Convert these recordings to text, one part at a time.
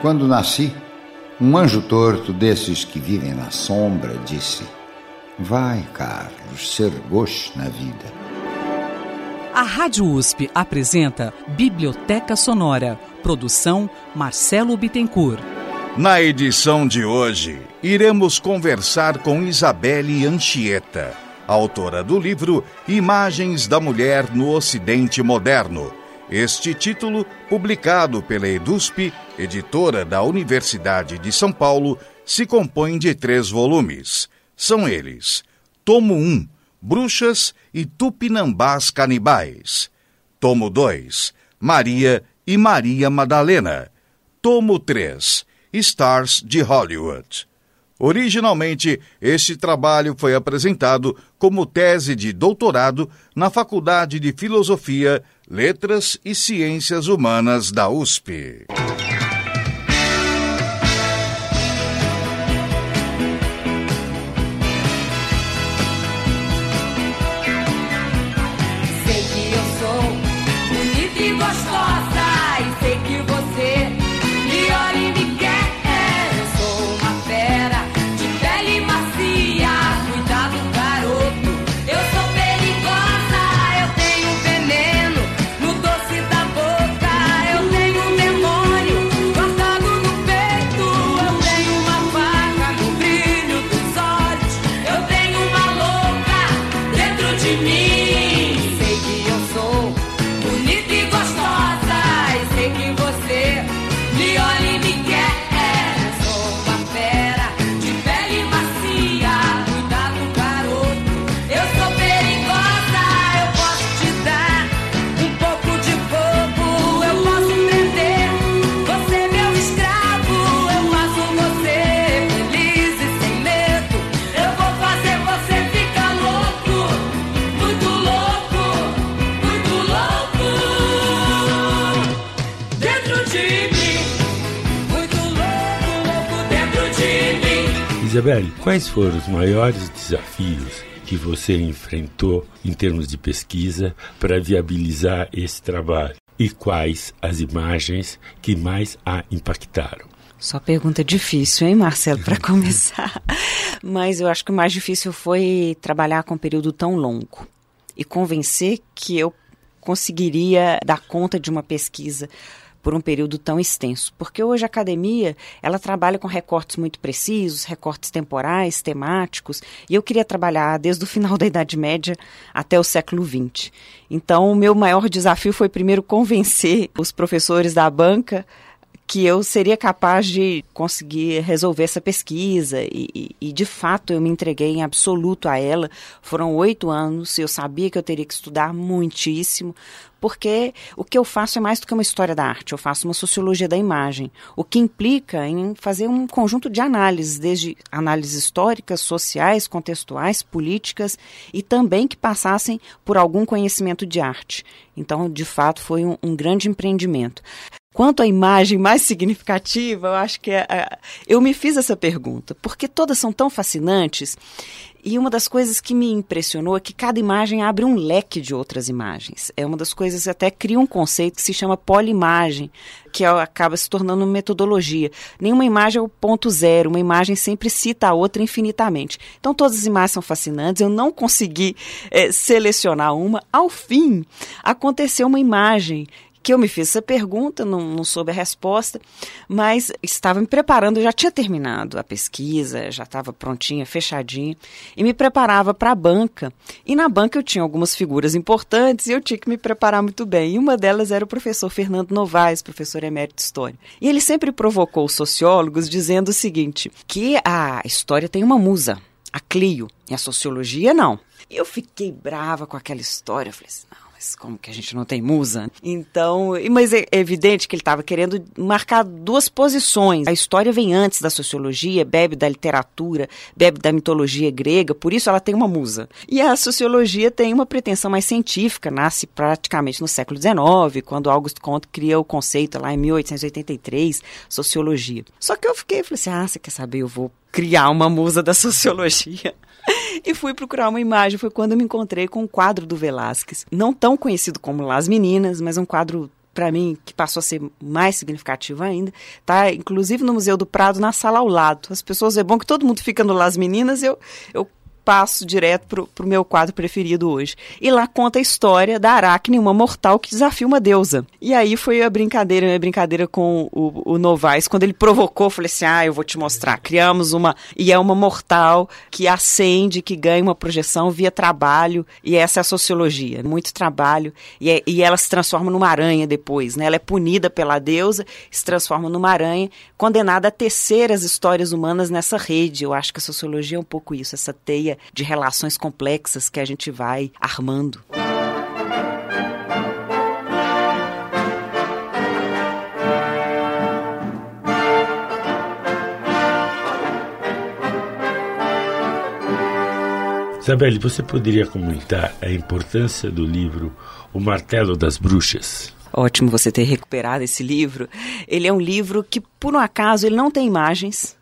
Quando nasci, um anjo torto desses que vivem na sombra disse: Vai, Carlos, ser gosto na vida. A Rádio USP apresenta Biblioteca Sonora. Produção Marcelo Bittencourt. Na edição de hoje, iremos conversar com Isabelle Anchieta, autora do livro Imagens da Mulher no Ocidente Moderno. Este título, publicado pela EDUSP, editora da Universidade de São Paulo, se compõe de três volumes. São eles: Tomo 1, Bruxas e Tupinambás Canibais. Tomo 2, Maria e Maria Madalena. Tomo 3, Stars de Hollywood. Originalmente, este trabalho foi apresentado como tese de doutorado na Faculdade de Filosofia, Letras e Ciências Humanas da USP. Isabelle, quais foram os maiores desafios que você enfrentou em termos de pesquisa para viabilizar esse trabalho? E quais as imagens que mais a impactaram? Só pergunta difícil, hein, Marcelo, para começar. Mas eu acho que o mais difícil foi trabalhar com um período tão longo e convencer que eu conseguiria dar conta de uma pesquisa por um período tão extenso. Porque hoje a academia, ela trabalha com recortes muito precisos, recortes temporais, temáticos, e eu queria trabalhar desde o final da Idade Média até o século XX. Então, o meu maior desafio foi primeiro convencer os professores da banca que eu seria capaz de conseguir resolver essa pesquisa e, e, e, de fato eu me entreguei em absoluto a ela. Foram oito anos, eu sabia que eu teria que estudar muitíssimo, porque o que eu faço é mais do que uma história da arte, eu faço uma sociologia da imagem, o que implica em fazer um conjunto de análises, desde análises históricas, sociais, contextuais, políticas e também que passassem por algum conhecimento de arte. Então, de fato, foi um, um grande empreendimento. Quanto à imagem mais significativa, eu acho que é, é, eu me fiz essa pergunta, porque todas são tão fascinantes. E uma das coisas que me impressionou é que cada imagem abre um leque de outras imagens. É uma das coisas que até cria um conceito que se chama polimagem, que é, acaba se tornando uma metodologia. Nenhuma imagem é o ponto zero, uma imagem sempre cita a outra infinitamente. Então todas as imagens são fascinantes, eu não consegui é, selecionar uma. Ao fim, aconteceu uma imagem que eu me fiz essa pergunta, não, não soube a resposta, mas estava me preparando, já tinha terminado a pesquisa, já estava prontinha, fechadinha, e me preparava para a banca. E na banca eu tinha algumas figuras importantes e eu tinha que me preparar muito bem. E uma delas era o professor Fernando Novaes, professor emérito de História. E ele sempre provocou os sociólogos dizendo o seguinte, que a história tem uma musa, a Clio, e a sociologia não. E eu fiquei brava com aquela história, eu falei assim, não, mas como que a gente não tem musa? Então, mas é evidente que ele estava querendo marcar duas posições. A história vem antes da sociologia, bebe da literatura, bebe da mitologia grega, por isso ela tem uma musa. E a sociologia tem uma pretensão mais científica, nasce praticamente no século XIX, quando Auguste Comte cria o conceito lá em 1883, sociologia. Só que eu fiquei, falei assim, ah, você quer saber, eu vou criar uma musa da sociologia. e fui procurar uma imagem. Foi quando eu me encontrei com um quadro do Velázquez. Não tão conhecido como Las Meninas, mas um quadro para mim, que passou a ser mais significativo ainda, tá inclusive no Museu do Prado, na sala ao lado. As pessoas, é bom que todo mundo fica no Las Meninas, eu, eu passo direto pro, pro meu quadro preferido hoje. E lá conta a história da Aracne, uma mortal que desafia uma deusa. E aí foi a brincadeira, a brincadeira com o, o Novaes, quando ele provocou, falei assim, ah, eu vou te mostrar. Criamos uma, e é uma mortal que acende, que ganha uma projeção via trabalho, e essa é a sociologia, muito trabalho, e, é, e ela se transforma numa aranha depois, né? Ela é punida pela deusa, se transforma numa aranha, condenada a tecer as histórias humanas nessa rede. Eu acho que a sociologia é um pouco isso, essa teia de relações complexas que a gente vai armando. Isabelle, você poderia comentar a importância do livro O Martelo das Bruxas? Ótimo você ter recuperado esse livro. Ele é um livro que, por um acaso, ele não tem imagens.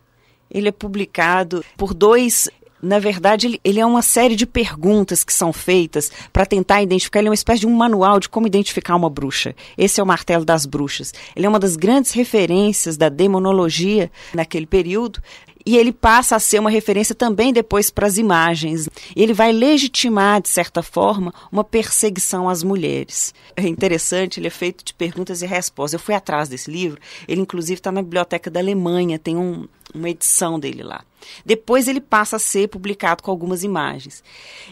Ele é publicado por dois na verdade, ele, é uma série de perguntas que são feitas para tentar identificar. Ele é uma espécie de um manual de como identificar uma bruxa. Esse é o martelo das bruxas. Ele é uma das grandes referências da demonologia naquele período. E ele passa a ser uma referência também depois para as imagens. Ele vai legitimar, de certa forma, uma perseguição às mulheres. É interessante, ele é feito de perguntas e respostas. Eu fui atrás desse livro, ele inclusive está na biblioteca da Alemanha, tem um, uma edição dele lá. Depois ele passa a ser publicado com algumas imagens.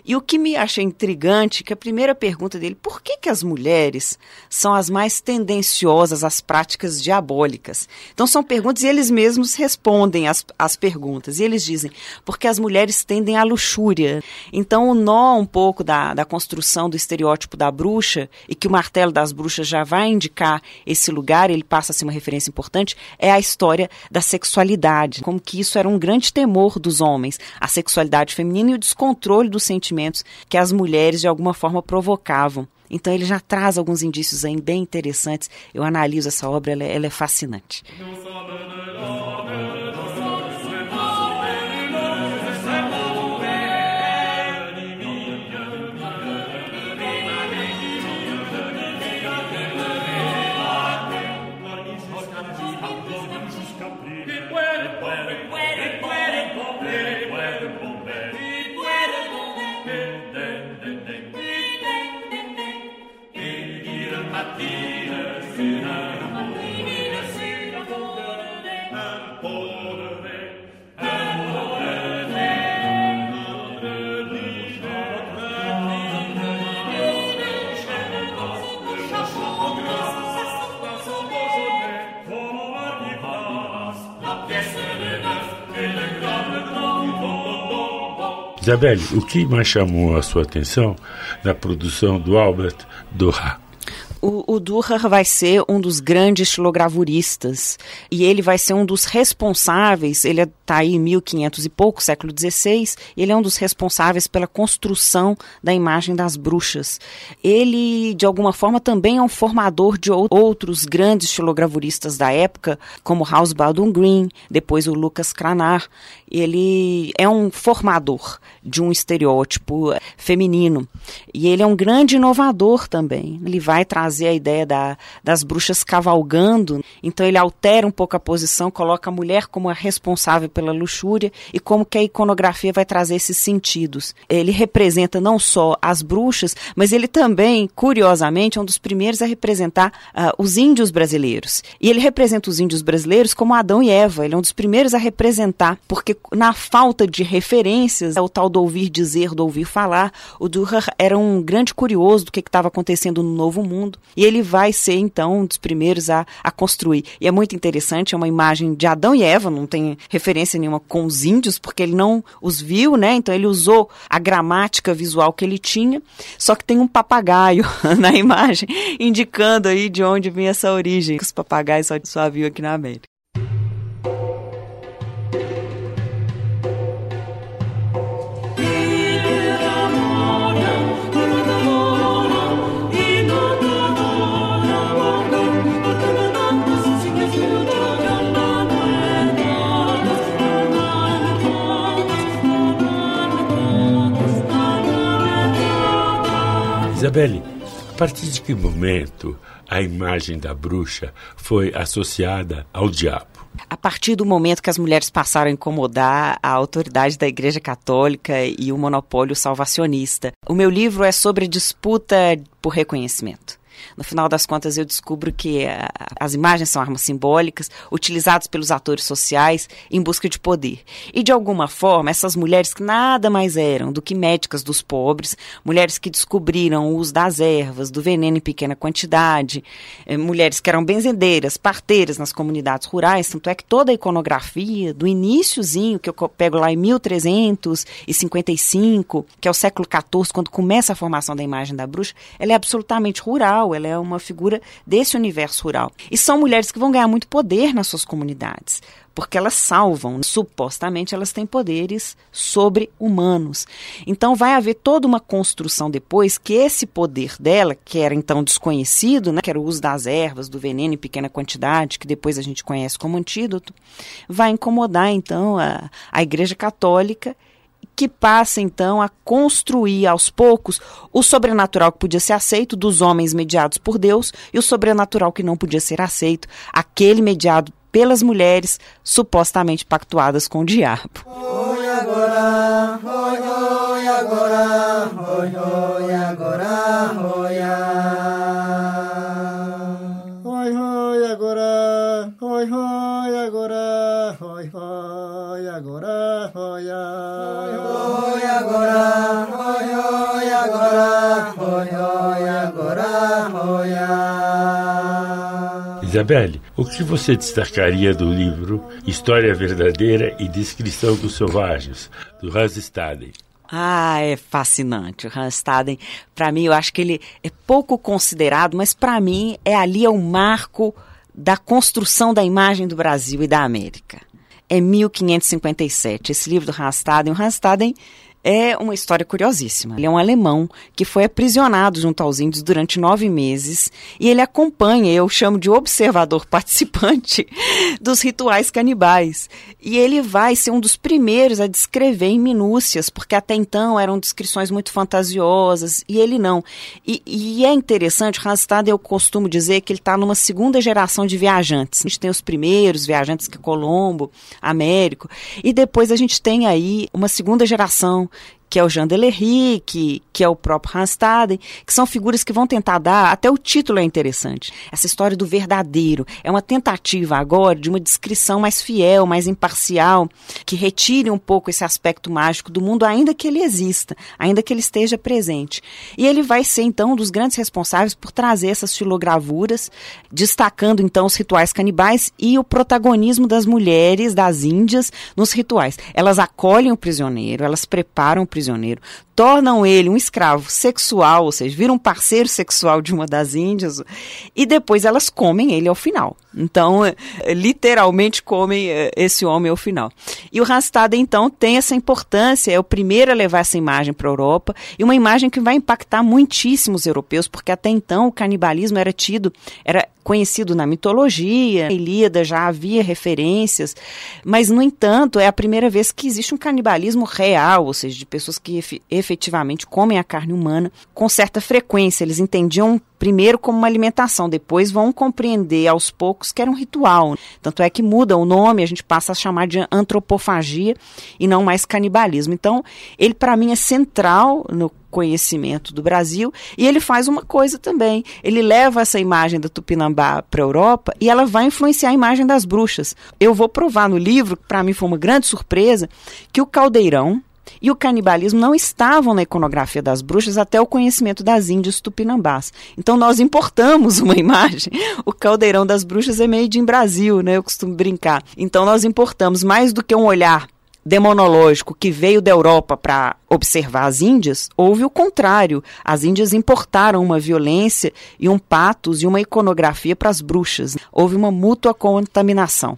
E o que me achei intrigante, que a primeira pergunta dele, por que, que as mulheres são as mais tendenciosas às práticas diabólicas? Então são perguntas e eles mesmos respondem as, as perguntas. E eles dizem, porque as mulheres tendem à luxúria. Então o nó um pouco da, da construção do estereótipo da bruxa, e que o martelo das bruxas já vai indicar esse lugar, ele passa a ser uma referência importante, é a história da sexualidade. Como que isso era um grande temor dos homens, a sexualidade feminina e o descontrole dos sentimentos que as mulheres de alguma forma provocavam. Então ele já traz alguns indícios aí bem interessantes. Eu analiso essa obra, ela é, ela é fascinante. Isabelle, o que mais chamou a sua atenção na produção do Albert Doha? O, o Durrar vai ser um dos grandes estilogravuristas e ele vai ser um dos responsáveis, ele está aí em 1500 e pouco, século XVI, ele é um dos responsáveis pela construção da imagem das bruxas. Ele, de alguma forma, também é um formador de outros grandes estilogravuristas da época, como House Baldwin Green, depois o Lucas Cranar. Ele é um formador de um estereótipo feminino e ele é um grande inovador também. Ele vai trazer trazer a ideia da, das bruxas cavalgando. Então ele altera um pouco a posição, coloca a mulher como a responsável pela luxúria e como que a iconografia vai trazer esses sentidos. Ele representa não só as bruxas, mas ele também, curiosamente, é um dos primeiros a representar uh, os índios brasileiros. E ele representa os índios brasileiros como Adão e Eva. Ele é um dos primeiros a representar, porque na falta de referências, é o tal do ouvir dizer, do ouvir falar, o Durkheim era um grande curioso do que estava acontecendo no Novo Mundo. E ele vai ser, então, um dos primeiros a, a construir. E é muito interessante, é uma imagem de Adão e Eva, não tem referência nenhuma com os índios, porque ele não os viu, né? Então ele usou a gramática visual que ele tinha, só que tem um papagaio na imagem, indicando aí de onde vinha essa origem. Os papagaios só, só viu aqui na América. Isabelle, partir de que momento a imagem da bruxa foi associada ao diabo? A partir do momento que as mulheres passaram a incomodar a autoridade da Igreja Católica e o monopólio salvacionista. O meu livro é sobre a disputa por reconhecimento. No final das contas, eu descubro que uh, as imagens são armas simbólicas utilizadas pelos atores sociais em busca de poder. E, de alguma forma, essas mulheres que nada mais eram do que médicas dos pobres, mulheres que descobriram o uso das ervas, do veneno em pequena quantidade, eh, mulheres que eram benzedeiras, parteiras nas comunidades rurais, tanto é que toda a iconografia, do iníciozinho, que eu pego lá em 1355, que é o século XIV, quando começa a formação da imagem da bruxa, ela é absolutamente rural, ela é uma figura desse universo rural. E são mulheres que vão ganhar muito poder nas suas comunidades, porque elas salvam, supostamente elas têm poderes sobre-humanos. Então vai haver toda uma construção depois que esse poder dela, que era então desconhecido, né, que era o uso das ervas, do veneno em pequena quantidade, que depois a gente conhece como antídoto, vai incomodar então a, a Igreja Católica que passa então a construir aos poucos o sobrenatural que podia ser aceito dos homens mediados por Deus e o sobrenatural que não podia ser aceito, aquele mediado pelas mulheres supostamente pactuadas com o diabo. Oi agora, oi, oi agora, oi, oi agora, oi, oi, oi agora, oi, oi agora, oi, oi Isabelle, o que você destacaria do livro História Verdadeira e Descrição dos Selvagens, do Hans Staden? Ah, é fascinante. O Hans Staden, para mim, eu acho que ele é pouco considerado, mas para mim é ali é o marco da construção da imagem do Brasil e da América. É 1557, esse livro do Hans Staden. O Hans Staden é uma história curiosíssima. Ele é um alemão que foi aprisionado junto aos índios durante nove meses e ele acompanha, eu chamo de observador participante, dos rituais canibais. E ele vai ser um dos primeiros a descrever em minúcias, porque até então eram descrições muito fantasiosas e ele não. E, e é interessante, Randstad, eu costumo dizer que ele está numa segunda geração de viajantes. A gente tem os primeiros viajantes que é Colombo, Américo, e depois a gente tem aí uma segunda geração que é o Jean Delery, que, que é o próprio Hanstaden, que são figuras que vão tentar dar, até o título é interessante, essa história do verdadeiro. É uma tentativa agora de uma descrição mais fiel, mais imparcial, que retire um pouco esse aspecto mágico do mundo, ainda que ele exista, ainda que ele esteja presente. E ele vai ser, então, um dos grandes responsáveis por trazer essas filogravuras, destacando, então, os rituais canibais e o protagonismo das mulheres, das índias, nos rituais. Elas acolhem o prisioneiro, elas preparam o prisioneiro, tornam ele um escravo sexual, ou seja, viram um parceiro sexual de uma das índias, e depois elas comem ele ao final. Então, eh, literalmente comem eh, esse homem ao final. E o Rastad, então, tem essa importância, é o primeiro a levar essa imagem para a Europa, e uma imagem que vai impactar muitíssimos europeus, porque até então o canibalismo era tido, era conhecido na mitologia, a Ilíada já havia referências, mas, no entanto, é a primeira vez que existe um canibalismo real, ou seja, de pessoas que efetivamente comem a carne humana com certa frequência. Eles entendiam primeiro como uma alimentação, depois vão compreender aos poucos que era um ritual. Tanto é que muda o nome, a gente passa a chamar de antropofagia e não mais canibalismo. Então, ele para mim é central no conhecimento do Brasil e ele faz uma coisa também. Ele leva essa imagem da Tupinambá para a Europa e ela vai influenciar a imagem das bruxas. Eu vou provar no livro, para mim foi uma grande surpresa, que o caldeirão e o canibalismo não estavam na iconografia das bruxas até o conhecimento das índias tupinambás. Então nós importamos uma imagem. O caldeirão das bruxas é made in Brasil, né? Eu costumo brincar. Então nós importamos mais do que um olhar demonológico que veio da Europa para observar as Índias, houve o contrário. As Índias importaram uma violência e um patos e uma iconografia para as bruxas. Houve uma mútua contaminação.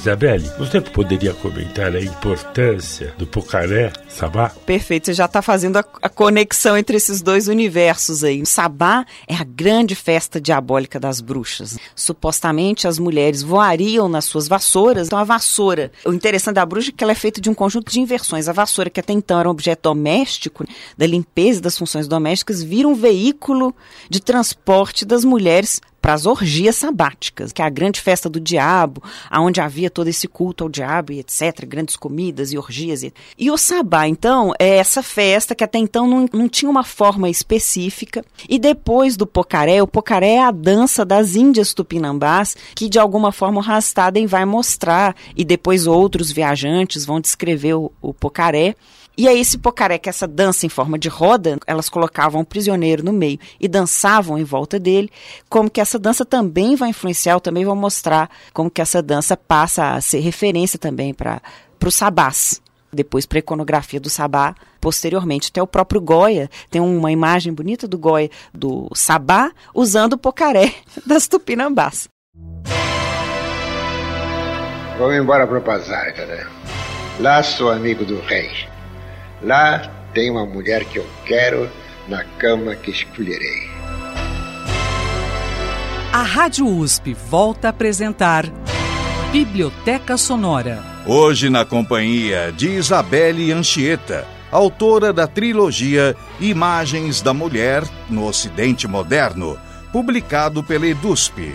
Isabelle, você poderia comentar a importância do Pocaré, Sabá? Perfeito, você já está fazendo a, a, conexão entre esses dois universos aí. Sabá é a grande festa diabólica das bruxas. Supostamente as mulheres voariam nas suas vassouras. Então a vassoura, o interessante da bruxa é que ela é feita de um conjunto de inversões. A vassoura, que até então era um objeto doméstico, da limpeza das funções domésticas, vira um veículo de transporte das mulheres para as orgias sabáticas, que é a grande festa do diabo, aonde havia todo esse culto ao diabo e etc, grandes comidas e orgias. E, e o sabá, então, é essa festa que até então não, não tinha uma forma específica. E depois do pocaré, o pocaré é a dança das índias tupinambás, que de alguma forma o Rastaden vai mostrar, e depois outros viajantes vão descrever o, o pocaré. E aí esse pocaré, que essa dança em forma de roda, elas colocavam o prisioneiro no meio e dançavam em volta dele, como que essa dança também vai influenciar, também vou mostrar como que essa dança passa a ser referência também para os sabás. Depois para a iconografia do sabá, posteriormente. Até o próprio Goya tem uma imagem bonita do Goya, do sabá, usando o pocaré das tupinambás. Vamos embora para o Pazarca, né? Lá sou amigo do rei. Lá tem uma mulher que eu quero na cama que escolherei. A Rádio USP volta a apresentar Biblioteca Sonora. Hoje na companhia de Isabelle Anchieta, autora da trilogia Imagens da Mulher no Ocidente Moderno, publicado pela EDUSP.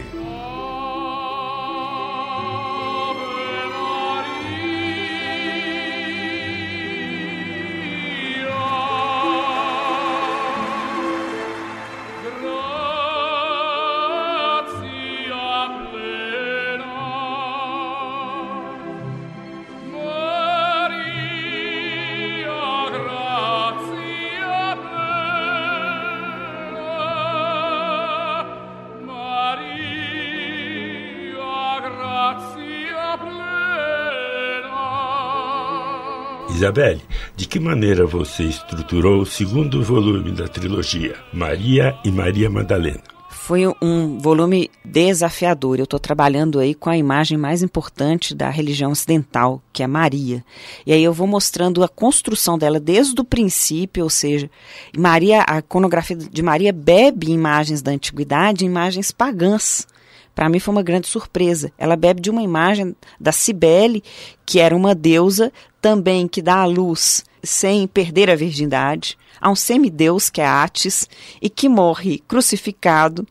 Isabelle, de que maneira você estruturou o segundo volume da trilogia, Maria e Maria Madalena? Foi um volume desafiador. Eu estou trabalhando aí com a imagem mais importante da religião ocidental, que é Maria. E aí eu vou mostrando a construção dela desde o princípio, ou seja, Maria, a iconografia de Maria bebe imagens da antiguidade, imagens pagãs. Para mim foi uma grande surpresa. Ela bebe de uma imagem da Cibele, que era uma deusa também que dá a luz sem perder a virgindade, a um semideus que é Atis e que morre crucificado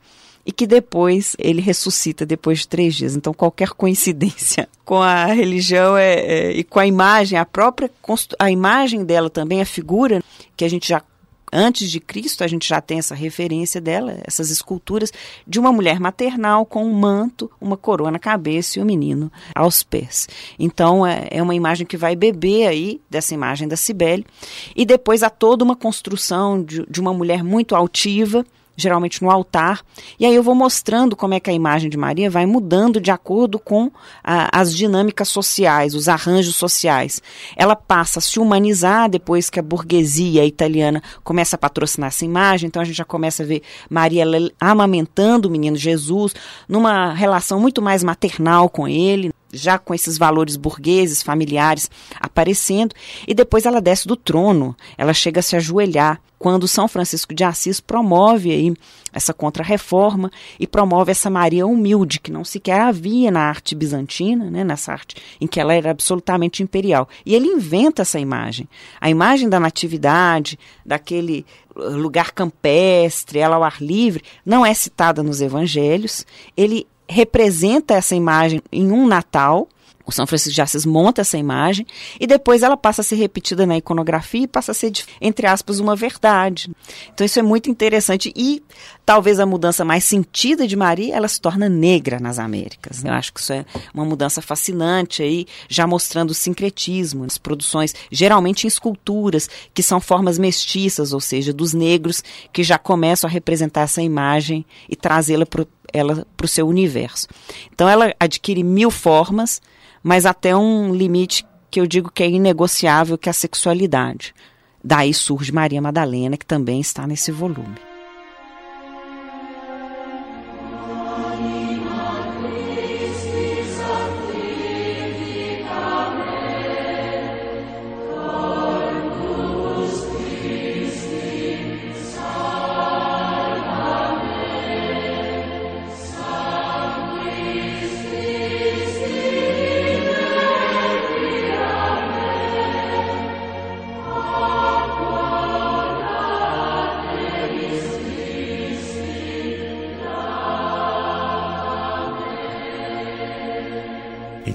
e que depois ele ressuscita depois de três dias. Então qualquer coincidência com a religião é, é, e com a imagem, a própria a imagem dela também, a figura que a gente já Antes de Cristo, a gente já tem essa referência dela, essas esculturas de uma mulher maternal com um manto, uma coroa na cabeça e o um menino aos pés. Então, é, é uma imagem que vai beber aí dessa imagem da Cibele. E depois há toda uma construção de, de uma mulher muito altiva, geralmente no altar. E aí eu vou mostrando como é que a imagem de Maria vai mudando de acordo com a, as dinâmicas sociais, os arranjos sociais. Ela passa a se humanizar depois que a burguesia italiana começa a patrocinar essa imagem. Então a gente já começa a ver Maria amamentando o menino Jesus numa relação muito mais maternal com ele já com esses valores burgueses, familiares aparecendo, e depois ela desce do trono, ela chega a se ajoelhar, quando São Francisco de Assis promove aí essa contrarreforma e promove essa Maria humilde, que não sequer havia na arte bizantina, né, nessa arte em que ela era absolutamente imperial. E ele inventa essa imagem, a imagem da natividade, daquele lugar campestre, ela ao ar livre, não é citada nos evangelhos, ele representa essa imagem em um Natal. O São Francisco de Assis monta essa imagem e depois ela passa a ser repetida na iconografia e passa a ser, entre aspas, uma verdade. Então isso é muito interessante e talvez a mudança mais sentida de Maria, ela se torna negra nas Américas. Eu acho que isso é uma mudança fascinante aí, já mostrando o sincretismo nas produções, geralmente em esculturas, que são formas mestiças, ou seja, dos negros que já começam a representar essa imagem e trazê-la para ela para o seu universo. Então ela adquire mil formas, mas até um limite que eu digo que é inegociável, que é a sexualidade. daí surge Maria Madalena, que também está nesse volume.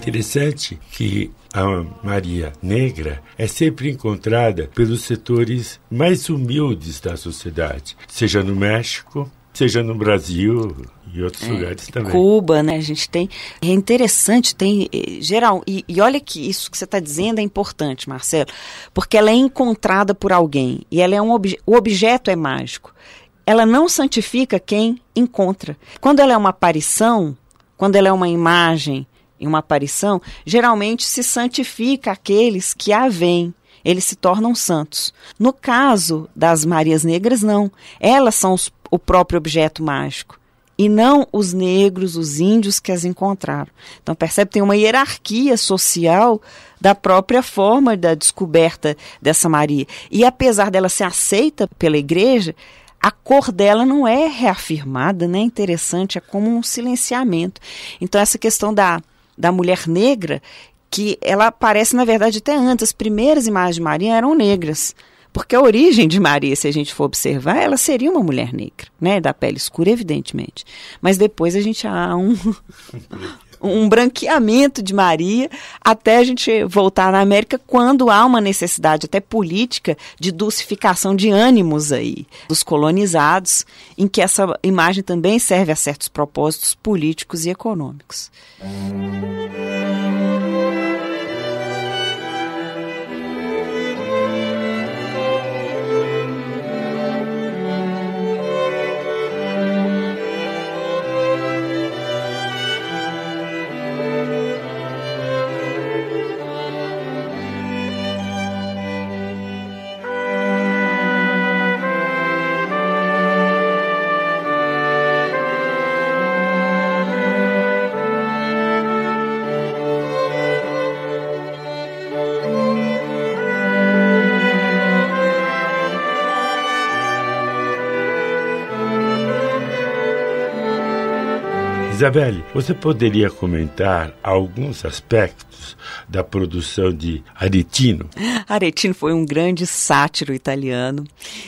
Interessante que a Maria Negra é sempre encontrada pelos setores mais humildes da sociedade, seja no México, seja no Brasil e outros é, lugares também. Cuba, né? A gente tem. É interessante, tem. Eh, geral. E, e olha que isso que você está dizendo é importante, Marcelo, porque ela é encontrada por alguém e ela é um ob, o objeto é mágico. Ela não santifica quem encontra. Quando ela é uma aparição, quando ela é uma imagem, em uma aparição, geralmente se santifica aqueles que a veem. Eles se tornam santos. No caso das Marias Negras, não. Elas são os, o próprio objeto mágico. E não os negros, os índios que as encontraram. Então, percebe, tem uma hierarquia social da própria forma da descoberta dessa Maria. E apesar dela ser aceita pela igreja, a cor dela não é reafirmada, né? Interessante, é como um silenciamento. Então, essa questão da da mulher negra, que ela aparece, na verdade, até antes. As primeiras imagens de Maria eram negras. Porque a origem de Maria, se a gente for observar, ela seria uma mulher negra, né? Da pele escura, evidentemente. Mas depois a gente há um. um branqueamento de Maria até a gente voltar na América quando há uma necessidade até política de dulcificação de ânimos aí dos colonizados, em que essa imagem também serve a certos propósitos políticos e econômicos. Isabelle, você poderia comentar alguns aspectos da produção de Aretino? Aretino foi um grande sátiro italiano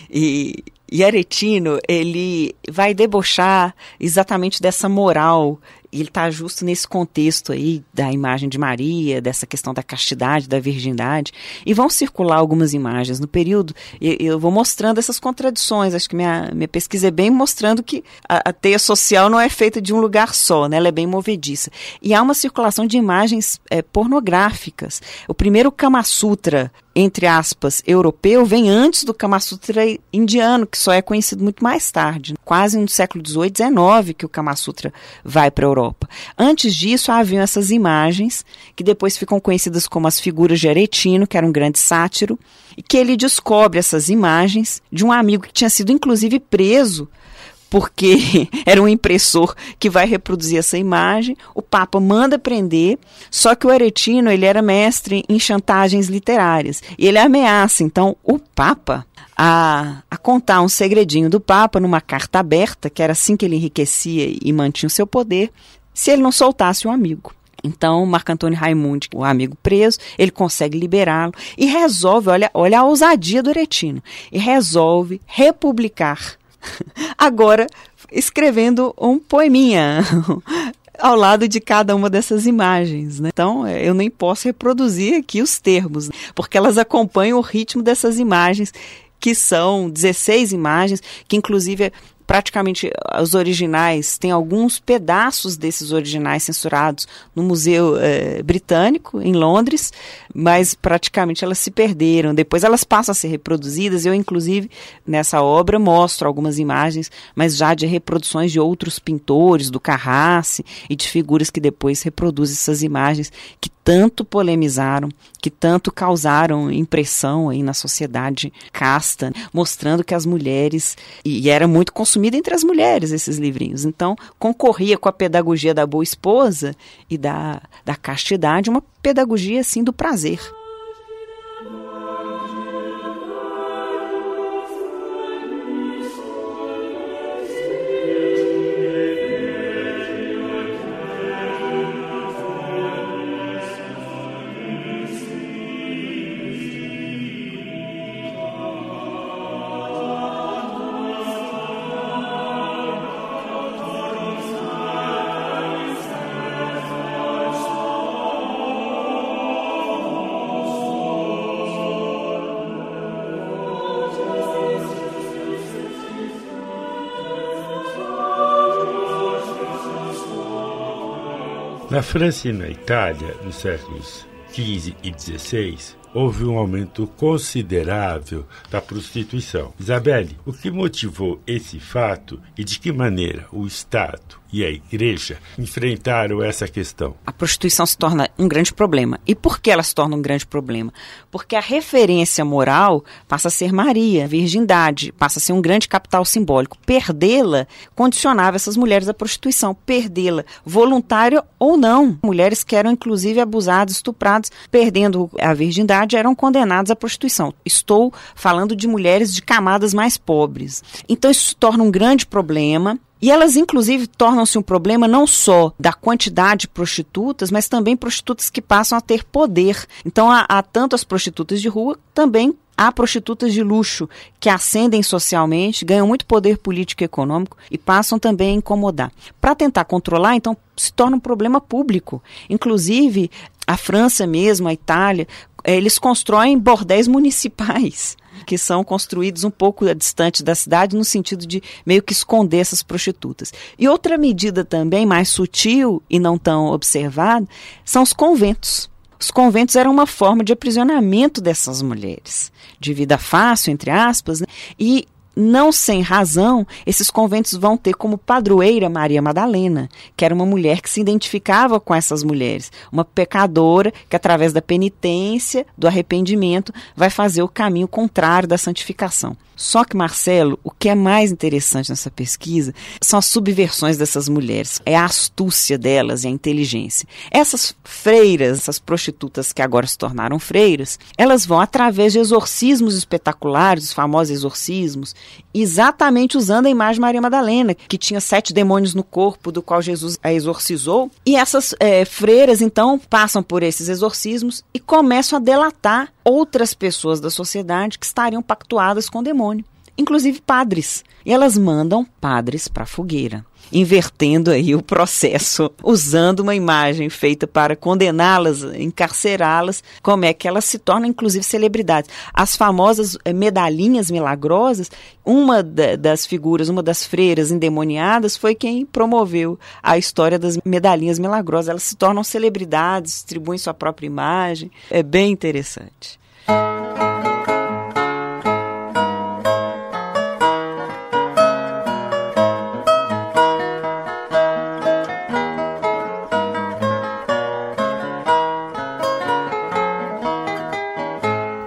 e e Aretino, ele vai debochar exatamente dessa moral ele está justo nesse contexto aí da imagem de Maria, dessa questão da castidade, da virgindade, e vão circular algumas imagens no período, e eu vou mostrando essas contradições, acho que minha, minha pesquisa é bem mostrando que a, a teia social não é feita de um lugar só, né? ela é bem movediça. E há uma circulação de imagens é, pornográficas. O primeiro Kama Sutra entre aspas, europeu vem antes do Kama Sutra indiano, que só é conhecido muito mais tarde, quase no século XVIII, XIX, que o Kama Sutra vai para a Europa. Antes disso, haviam essas imagens, que depois ficam conhecidas como as figuras de Aretino, que era um grande sátiro, e que ele descobre essas imagens de um amigo que tinha sido inclusive preso porque era um impressor que vai reproduzir essa imagem. O Papa manda prender, só que o Aretino ele era mestre em chantagens literárias e ele ameaça então o Papa a, a, contar um segredinho do Papa numa carta aberta, que era assim que ele enriquecia e mantinha o seu poder, se ele não soltasse um amigo. Então, Marco Antônio Raimundi, o amigo preso, ele consegue liberá-lo e resolve, olha, olha a ousadia do Aretino, e resolve republicar Agora, escrevendo um poeminha ao lado de cada uma dessas imagens. Né? Então, é, eu nem posso reproduzir aqui os termos, né? porque elas acompanham o ritmo dessas imagens, que são 16 imagens, que inclusive praticamente os originais, tem alguns pedaços desses originais censurados no Museu eh, Britânico, em Londres, mas praticamente elas se perderam. Depois elas passam a ser reproduzidas. Eu, inclusive, nessa obra mostro algumas imagens, mas já de reproduções de outros pintores, do Carrasse e de figuras que depois reproduzem essas imagens, que tanto polemizaram, que tanto causaram impressão aí na sociedade casta, mostrando que as mulheres e era muito consumido entre as mulheres esses livrinhos. Então, concorria com a pedagogia da boa esposa e da, da castidade, uma pedagogia assim do prazer. Na França e na Itália, nos séculos XV e XVI, houve um aumento considerável da prostituição. Isabelle, o que motivou esse fato e de que maneira o Estado e a Igreja enfrentaram essa questão? A prostituição se torna um grande problema. E por que ela se torna um grande problema? Porque a referência moral passa a ser Maria, a virgindade, passa a ser um grande capital simbólico. Perdê-la condicionava essas mulheres à prostituição. Perdê-la, voluntária ou não. Mulheres que eram inclusive abusadas, estupradas, perdendo a virgindade eram condenados à prostituição. Estou falando de mulheres de camadas mais pobres. Então isso se torna um grande problema. E elas, inclusive, tornam-se um problema não só da quantidade de prostitutas, mas também prostitutas que passam a ter poder. Então, há, há tanto as prostitutas de rua, também há prostitutas de luxo que ascendem socialmente, ganham muito poder político e econômico e passam também a incomodar. Para tentar controlar, então, se torna um problema público. Inclusive, a França mesmo, a Itália, eh, eles constroem bordéis municipais que são construídos um pouco distante da cidade, no sentido de meio que esconder essas prostitutas. E outra medida também mais sutil e não tão observada são os conventos. Os conventos eram uma forma de aprisionamento dessas mulheres, de vida fácil, entre aspas, né? e não sem razão, esses conventos vão ter como padroeira Maria Madalena, que era uma mulher que se identificava com essas mulheres, uma pecadora que, através da penitência, do arrependimento, vai fazer o caminho contrário da santificação. Só que, Marcelo, o que é mais interessante nessa pesquisa são as subversões dessas mulheres, é a astúcia delas e a inteligência. Essas freiras, essas prostitutas que agora se tornaram freiras, elas vão através de exorcismos espetaculares, os famosos exorcismos, exatamente usando a imagem de Maria Madalena, que tinha sete demônios no corpo, do qual Jesus a exorcizou. E essas é, freiras, então, passam por esses exorcismos e começam a delatar outras pessoas da sociedade que estariam pactuadas com o demônio, inclusive padres. E elas mandam padres para a fogueira invertendo aí o processo, usando uma imagem feita para condená-las, encarcerá-las, como é que elas se tornam inclusive celebridades. As famosas eh, medalhinhas milagrosas, uma das figuras, uma das freiras endemoniadas foi quem promoveu a história das medalhinhas milagrosas. Elas se tornam celebridades, distribuem sua própria imagem. É bem interessante.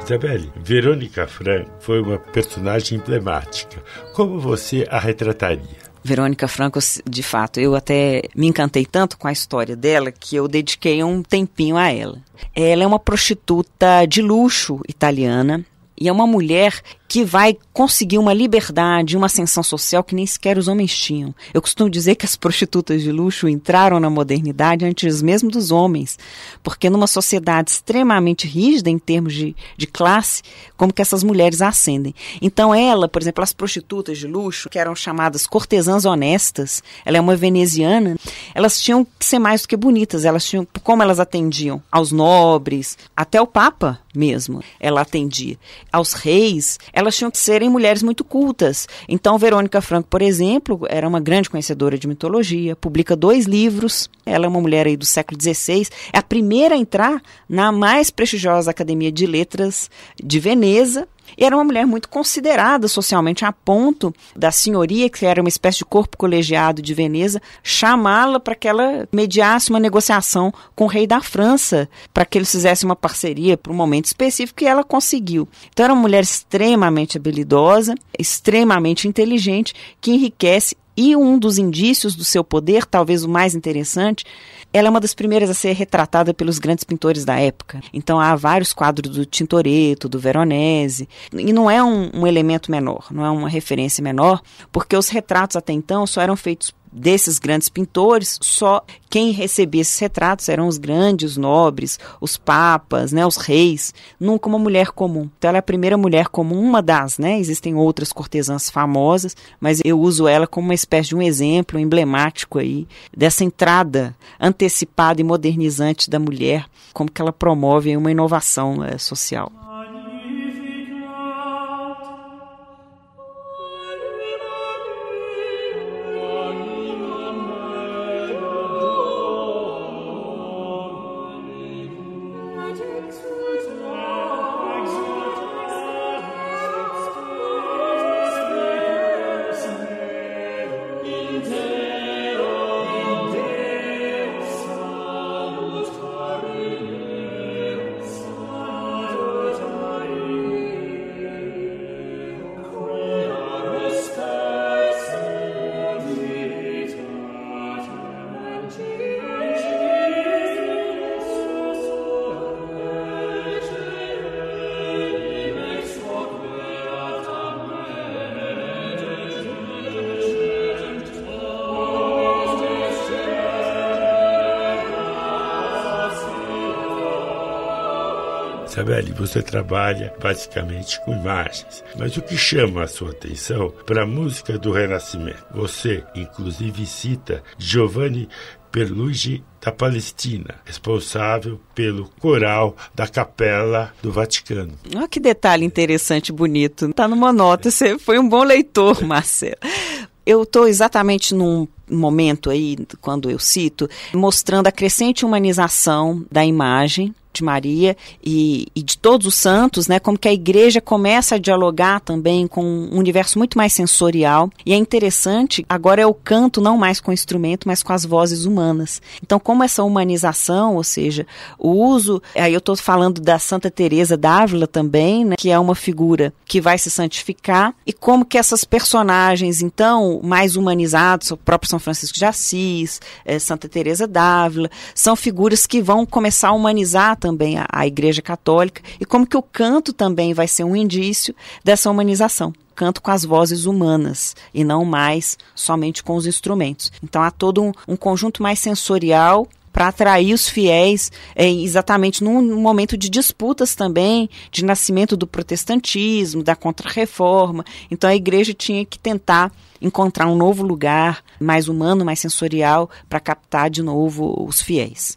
Isabelle, Verônica Frank foi uma personagem emblemática. Como você a retrataria? Verônica Franco, de fato, eu até me encantei tanto com a história dela que eu dediquei um tempinho a ela. Ela é uma prostituta de luxo italiana e é uma mulher que vai conseguir uma liberdade, uma ascensão social que nem sequer os homens tinham. Eu costumo dizer que as prostitutas de luxo entraram na modernidade antes mesmo dos homens, porque numa sociedade extremamente rígida em termos de, de classe, como que essas mulheres ascendem. Então ela, por exemplo, as prostitutas de luxo, que eram chamadas cortesãs honestas, ela é uma veneziana, elas tinham que ser mais do que bonitas, elas tinham, como elas atendiam aos nobres, até o Papa mesmo, ela atendia, aos reis, elas tinham que serem mulheres muito cultas. Então, Verônica Franco, por exemplo, era uma grande conhecedora de mitologia, publica dois livros. Ela é uma mulher aí do século XVI, é a primeira a entrar na mais prestigiosa Academia de Letras de Veneza E era uma mulher muito considerada socialmente, a ponto da senhoria, que era uma espécie de corpo colegiado de Veneza, chamá-la para que ela mediasse uma negociação com o rei da França, para que eles fizessem uma parceria para um momento específico, e ela conseguiu. Então, era uma mulher extremamente habilidosa, extremamente inteligente, que enriquece e um dos indícios do seu poder, talvez o mais interessante, ela é uma das primeiras a ser retratada pelos grandes pintores da época. Então há vários quadros do Tintoretto, do Veronese, e não é um, um elemento menor, não é uma referência menor, porque os retratos até então só eram feitos desses grandes pintores, só quem recebia esses retratos eram os grandes nobres, os papas, né, os reis, nunca uma mulher comum. Então ela é a primeira mulher comum, uma das, né? Existem outras cortesãs famosas, mas eu uso ela como uma espécie de um exemplo emblemático aí dessa entrada antecipada e modernizante da mulher, como que ela promove uma inovação é, social. Isabelle, você trabalha basicamente com imagens, mas o que chama a sua atenção para a música do Renascimento? Você, inclusive, cita Giovanni Perluigi da Palestina, responsável pelo coral da Capela do Vaticano. Olha que detalhe interessante, bonito. Está numa nota, você foi um bom leitor, Marcelo. Eu estou exatamente num momento aí, quando eu cito, mostrando a crescente humanização da imagem de Maria e, e, de todos os santos, né? Como que a igreja começa a dialogar também com um universo muito mais sensorial. E é interessante, agora é o canto não mais com o instrumento, mas com as vozes humanas. Então, como essa humanização, ou seja, o uso, aí eu estou falando da Santa Teresa d'Ávila também, né? Que é uma figura que vai se santificar e como que essas personagens, então, mais humanizados, o próprio São Francisco de Assis, eh, Santa Teresa d'Ávila, são figuras que vão começar a humanizar também a, a Igreja Católica e como que o canto também vai ser um indício dessa humanização canto com as vozes humanas e não mais somente com os instrumentos. Então há todo um, um conjunto mais sensorial para atrair os fiéis, é, exatamente num momento de disputas também, de nascimento do protestantismo, da contra-reforma. Então a igreja tinha que tentar encontrar um novo lugar, mais humano, mais sensorial, para captar de novo os fiéis.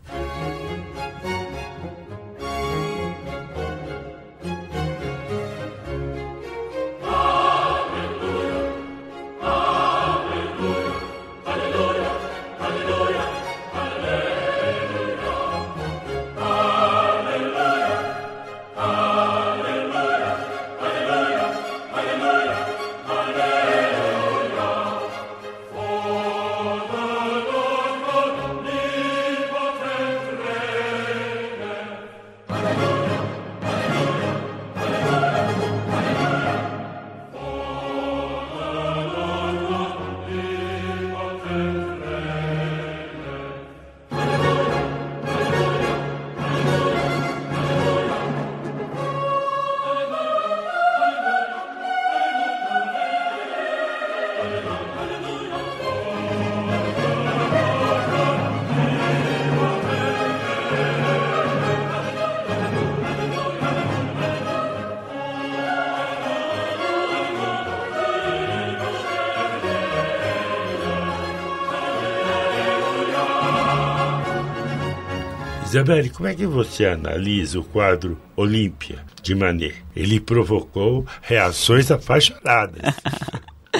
Isabelle, como é que você analisa o quadro Olímpia de Manet? Ele provocou reações apaixonadas.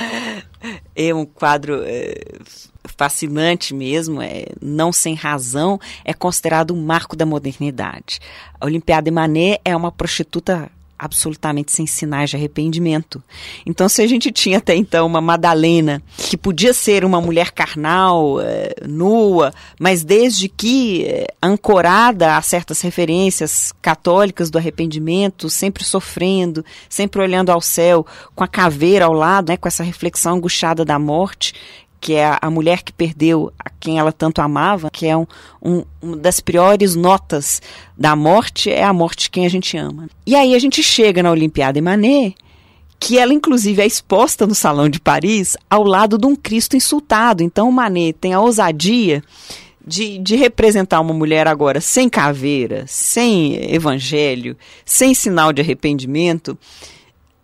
é um quadro é, fascinante mesmo, é, não sem razão, é considerado um marco da modernidade. A Olimpiada de Manet é uma prostituta absolutamente sem sinais de arrependimento. Então, se a gente tinha até então uma Madalena, que podia ser uma mulher carnal, é, nua, mas desde que é, ancorada a certas referências católicas do arrependimento, sempre sofrendo, sempre olhando ao céu, com a caveira ao lado, né, com essa reflexão angustiada da morte, que é a, mulher que perdeu a quem ela tanto amava, que é um, um, uma das piores notas da morte, é a morte de quem a gente ama. E aí a gente chega na Olimpiada Manet, que ela inclusive é exposta no Salão de Paris ao lado de um Cristo insultado. Então o Manet tem a ousadia de, de representar uma mulher agora sem caveira, sem evangelho, sem sinal de arrependimento,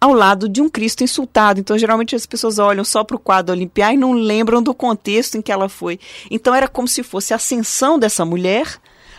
ao lado de um Cristo insultado. Então, geralmente as pessoas olham só para o quadro Olimpiar e não lembram do contexto em que ela foi. Então, era como se fosse a ascensão dessa mulher,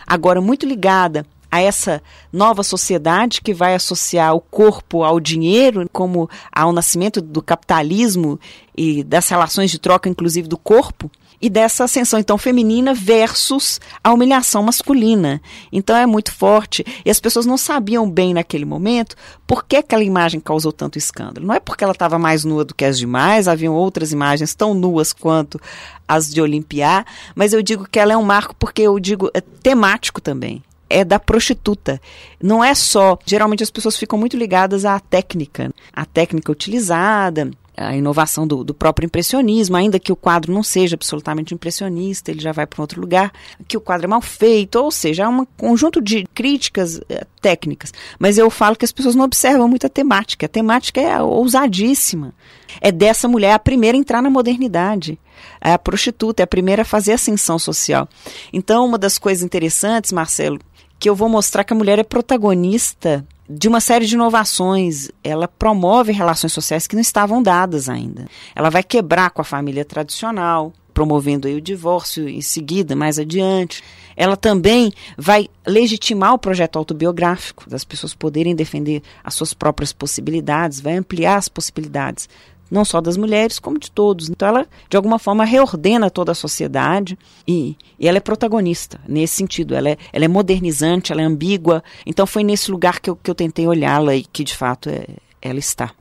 agora muito ligada a essa nova sociedade que vai associar o corpo ao dinheiro, como ao nascimento do capitalismo e das relações de troca, inclusive do corpo e dessa ascensão então feminina versus a humilhação masculina. Então é muito forte e as pessoas não sabiam bem naquele momento por que aquela imagem causou tanto escândalo. Não é porque ela estava mais nua do que as demais, haviam outras imagens tão nuas quanto as de Olimpiá, mas eu digo que ela é um marco porque eu digo é temático também é da prostituta. Não é só. Geralmente as pessoas ficam muito ligadas à técnica, à técnica utilizada, a inovação do, do, próprio impressionismo, ainda que o quadro não seja absolutamente impressionista, ele já vai para outro lugar, que o quadro é mal feito, ou seja, é um conjunto de críticas é, técnicas. Mas eu falo que as pessoas não observam muito a temática. A temática é ousadíssima. É dessa mulher a primeira a entrar na modernidade. É a prostituta, é a primeira a fazer ascensão social. Então, uma das coisas interessantes, Marcelo, que eu vou mostrar que a mulher é protagonista de uma série de inovações. Ela promove relações sociais que não estavam dadas ainda. Ela vai quebrar com a família tradicional, promovendo aí o divórcio em seguida, mais adiante. Ela também vai legitimar o projeto autobiográfico, das pessoas poderem defender as suas próprias possibilidades, vai ampliar as possibilidades não só das mulheres, como de todos. Então ela, de alguma forma, reordena toda a sociedade e, e ela é protagonista nesse sentido. Ela é, ela é modernizante, ela é ambígua. Então foi nesse lugar que eu, que eu tentei olhá-la e que, de fato, é, ela está.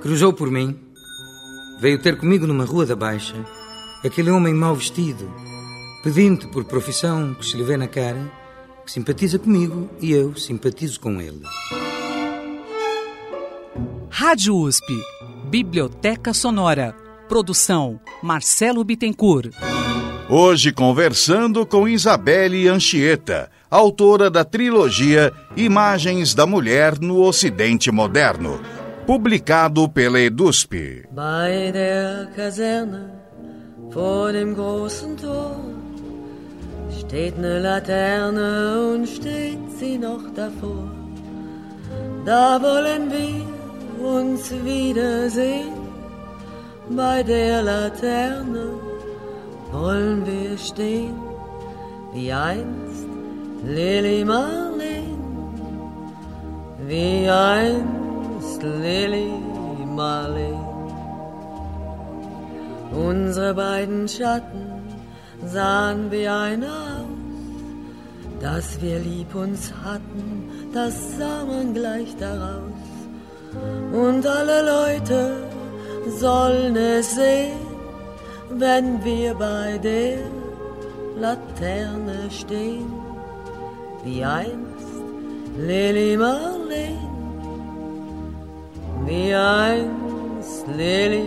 Cruzou por mim, veio ter comigo numa rua da Baixa, aquele homem mal vestido, pedindo por profissão que se lhe vê na cara, que simpatiza comigo e eu simpatizo com ele. Rádio USP, Biblioteca Sonora. Produção Marcelo Bittencourt. Hoje conversando com Isabelle Anchieta, autora da trilogia Imagens da Mulher no Ocidente Moderno, publicado pela EDUSP. Bei der Kaserne vor dem großen Tor steht eine Laterne und steht sie noch davor. Da wollen wir uns wiedersehen. Bei der Laterne wollen wir stehen, wie einst Lili Marleen, wie einst Lili Marleen. Unsere beiden Schatten sahen wie einer aus, dass wir lieb uns hatten, das sah man gleich daraus und alle Leute sollen es sehen, wenn wir bei der Laterne stehen, wie einst Lili Marleen, wie einst Lili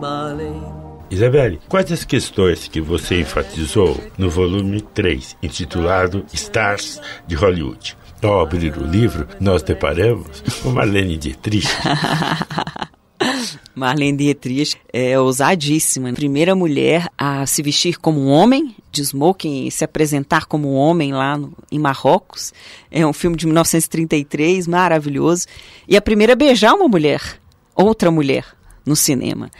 Marleen. Isabelle, quais as questões que você enfatizou no volume 3, intitulado Stars de Hollywood? Ao abrir o livro, nós deparamos com Marlene Dietrich. Marlene Dietrich é ousadíssima. Primeira mulher a se vestir como um homem, de smoking, e se apresentar como um homem lá no, em Marrocos. É um filme de 1933, maravilhoso. E a primeira a beijar uma mulher, outra mulher, no cinema.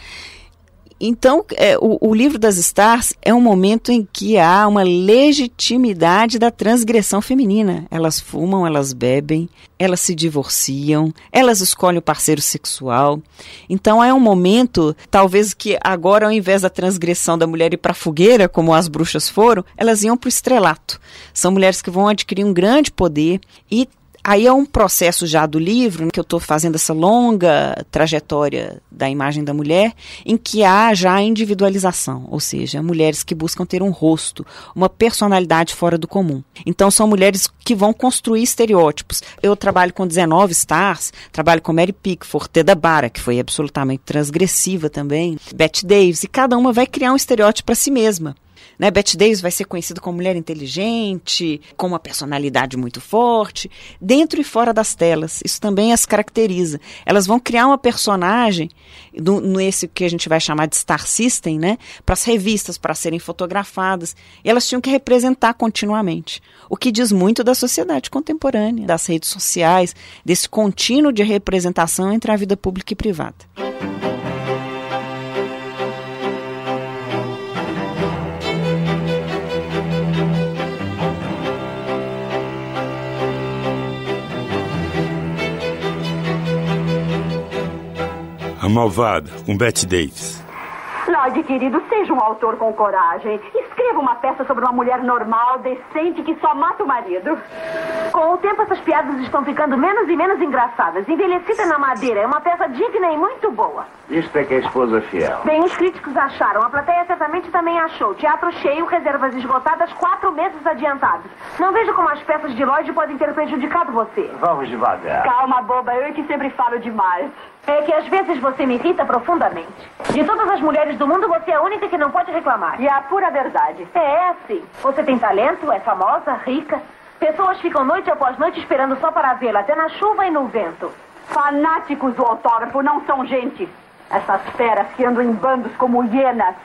Então, é, o, o, livro das Stars é um momento em que há uma legitimidade da transgressão feminina. Elas fumam, elas bebem, elas se divorciam, elas escolhem o parceiro sexual. Então, é um momento, talvez que agora, ao invés da transgressão da mulher ir para a fogueira, como as bruxas foram, elas iam para o estrelato. São mulheres que vão adquirir um grande poder e Aí é um processo já do livro, que eu estou fazendo essa longa trajetória da imagem da mulher, em que há já a individualização, ou seja, mulheres que buscam ter um rosto, uma personalidade fora do comum. Então são mulheres que vão construir estereótipos. Eu trabalho com 19 stars, trabalho com Mary Pickford, Teda Bara, que foi absolutamente transgressiva também, Bette Davis, e cada uma vai criar um estereótipo para si mesma. Né? Bette Davis vai ser conhecida como mulher inteligente, com uma personalidade muito forte, dentro e fora das telas. Isso também as caracteriza. Elas vão criar uma personagem no, nesse que a gente vai chamar de Star System, né? Para as revistas, para serem fotografadas. E elas tinham que representar continuamente. O que diz muito da sociedade contemporânea, das redes sociais, desse contínuo de representação entre a vida pública e privada. Malvada, com Bette Davis. Lloyd, querido, seja um autor com coragem. Escreva uma peça sobre uma mulher normal, decente, que só mata o marido. Com o tempo, essas piadas estão ficando menos e menos engraçadas. Envelhecida na madeira é uma peça digna e muito boa. Isto é que é esposa fiel. Bem, os críticos acharam. A plateia certamente também achou. Teatro cheio, reservas esgotadas, quatro meses adiantados. Não vejo como as peças de Lloyd podem ter prejudicado você. Vamos devagar. Calma, boba. Eu é que sempre falo demais. É que às vezes você me irrita profundamente. De todas as mulheres do mundo, você é a única que não pode reclamar. E é a pura verdade. É assim. Você tem talento, é famosa, rica. Pessoas ficam noite após noite esperando só para vê-la, até na chuva e no vento. Fanáticos do autógrafo não são gente. Essas feras que andam em bandos como hienas.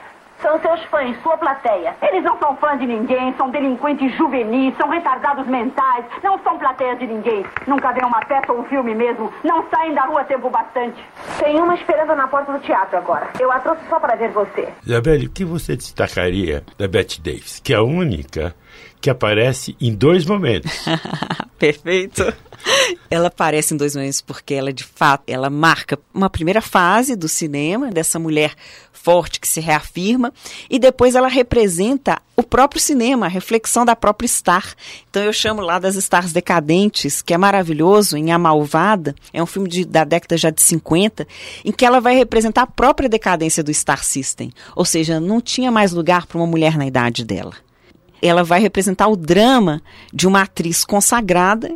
São seus fãs, sua plateia. Eles não são fãs de ninguém, são delinquentes juvenis, são retardados mentais, não são plateias de ninguém. Nunca vêem uma peça ou um filme mesmo, não saem da rua tempo bastante. Tem uma esperando na porta do teatro agora. Eu a trouxe só para ver você. Isabelle, o que você destacaria da Bette Davis, que é a única que aparece em dois momentos? Perfeito. Ela aparece em dois momentos porque ela, de fato, ela marca uma primeira fase do cinema, dessa mulher forte que se reafirma, e depois ela representa o próprio cinema, a reflexão da própria Star. Então eu chamo lá das Stars decadentes, que é maravilhoso, em A Malvada, é um filme de, da década já de 50, em que ela vai representar a própria decadência do Star System. Ou seja, não tinha mais lugar para uma mulher na idade dela ela vai representar o drama de uma atriz consagrada